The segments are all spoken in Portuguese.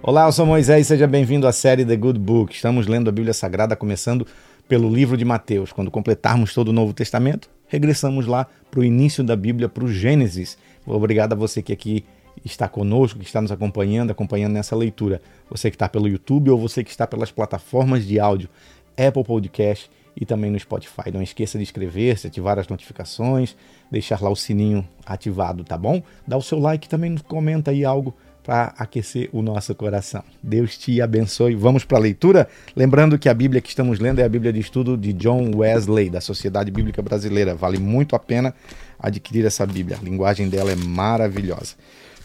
Olá, eu sou Moisés e seja bem-vindo à série The Good Book. Estamos lendo a Bíblia Sagrada começando pelo livro de Mateus. Quando completarmos todo o Novo Testamento, regressamos lá para o início da Bíblia, para o Gênesis. Obrigado a você que aqui está conosco, que está nos acompanhando, acompanhando nessa leitura. Você que está pelo YouTube ou você que está pelas plataformas de áudio, Apple Podcast e também no Spotify. Não esqueça de inscrever-se, ativar as notificações, deixar lá o sininho ativado, tá bom? Dá o seu like também, comenta aí algo para aquecer o nosso coração. Deus te abençoe. Vamos para a leitura? Lembrando que a Bíblia que estamos lendo é a Bíblia de estudo de John Wesley, da Sociedade Bíblica Brasileira. Vale muito a pena adquirir essa Bíblia. A linguagem dela é maravilhosa.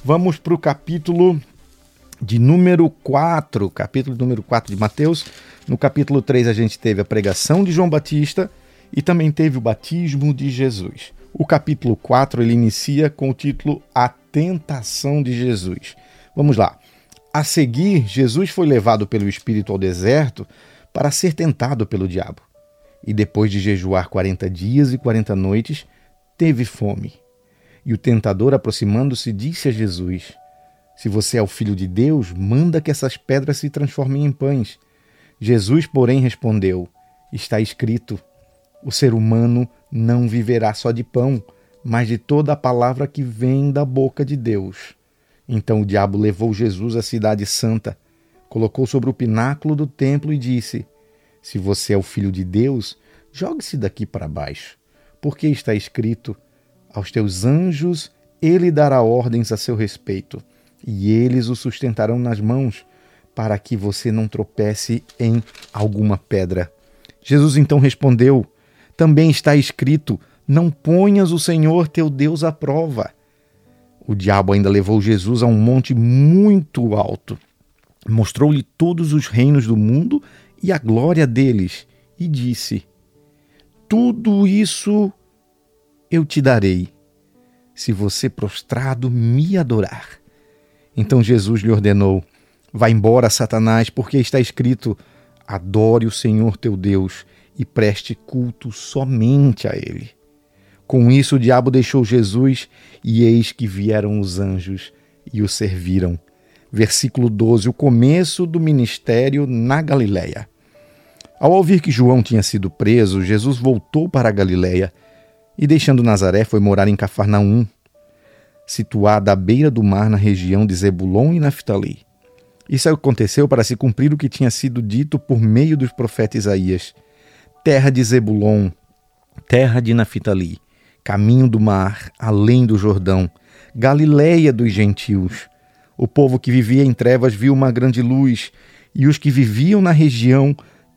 Vamos para o capítulo de número 4, capítulo número 4 de Mateus. No capítulo 3 a gente teve a pregação de João Batista e também teve o batismo de Jesus. O capítulo 4 ele inicia com o título A Tentação de Jesus. Vamos lá. A seguir, Jesus foi levado pelo Espírito ao deserto para ser tentado pelo diabo. E depois de jejuar 40 dias e 40 noites, teve fome. E o tentador, aproximando-se, disse a Jesus: Se você é o filho de Deus, manda que essas pedras se transformem em pães. Jesus, porém, respondeu: Está escrito: O ser humano não viverá só de pão, mas de toda a palavra que vem da boca de Deus. Então o diabo levou Jesus à cidade santa, colocou sobre o pináculo do templo e disse: Se você é o filho de Deus, jogue-se daqui para baixo, porque está escrito: Aos teus anjos ele dará ordens a seu respeito, e eles o sustentarão nas mãos, para que você não tropece em alguma pedra. Jesus então respondeu: Também está escrito: Não ponhas o Senhor teu Deus à prova. O diabo ainda levou Jesus a um monte muito alto, mostrou-lhe todos os reinos do mundo e a glória deles, e disse: Tudo isso eu te darei, se você prostrado me adorar. Então Jesus lhe ordenou: Vá embora, Satanás, porque está escrito: Adore o Senhor teu Deus e preste culto somente a Ele. Com isso, o diabo deixou Jesus, e eis que vieram os anjos e o serviram. Versículo 12, o começo do ministério na Galiléia. Ao ouvir que João tinha sido preso, Jesus voltou para a Galiléia e, deixando Nazaré, foi morar em Cafarnaum, situada à beira do mar na região de Zebulon e Naftali. Isso aconteceu para se cumprir o que tinha sido dito por meio dos profetas Isaías: Terra de Zebulon, terra de Naftali, caminho do mar, além do Jordão, Galiléia dos gentios. O povo que vivia em trevas viu uma grande luz, e os que viviam na região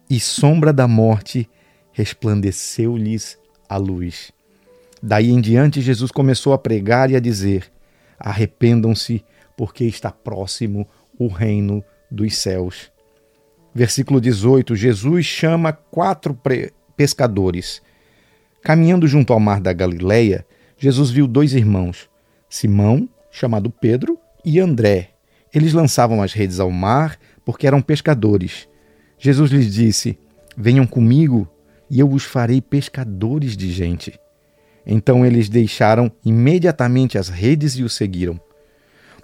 e sombra da morte, resplandeceu-lhes a luz. Daí em diante, Jesus começou a pregar e a dizer: Arrependam-se, porque está próximo o reino dos céus. Versículo 18: Jesus chama quatro pescadores Caminhando junto ao mar da Galileia, Jesus viu dois irmãos, Simão, chamado Pedro, e André. Eles lançavam as redes ao mar porque eram pescadores. Jesus lhes disse: Venham comigo e eu os farei pescadores de gente. Então eles deixaram imediatamente as redes e o seguiram.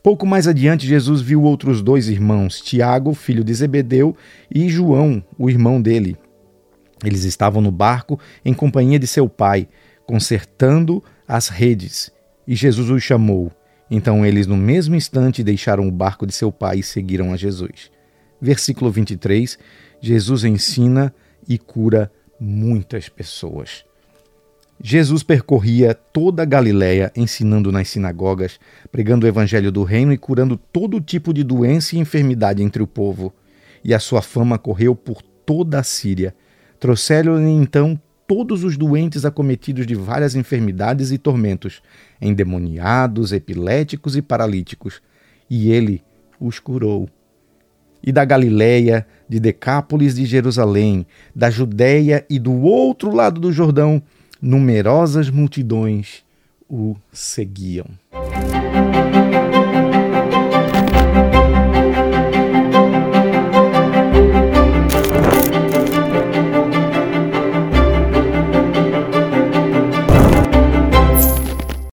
Pouco mais adiante, Jesus viu outros dois irmãos, Tiago, filho de Zebedeu, e João, o irmão dele. Eles estavam no barco em companhia de seu pai, consertando as redes, e Jesus os chamou. Então eles, no mesmo instante, deixaram o barco de seu pai e seguiram a Jesus. Versículo 23: Jesus ensina e cura muitas pessoas. Jesus percorria toda a Galiléia, ensinando nas sinagogas, pregando o evangelho do reino e curando todo tipo de doença e enfermidade entre o povo. E a sua fama correu por toda a Síria Trouxeram-lhe então todos os doentes acometidos de várias enfermidades e tormentos, endemoniados, epiléticos e paralíticos, e ele os curou. E da Galiléia, de Decápolis de Jerusalém, da Judéia e do outro lado do Jordão, numerosas multidões o seguiam.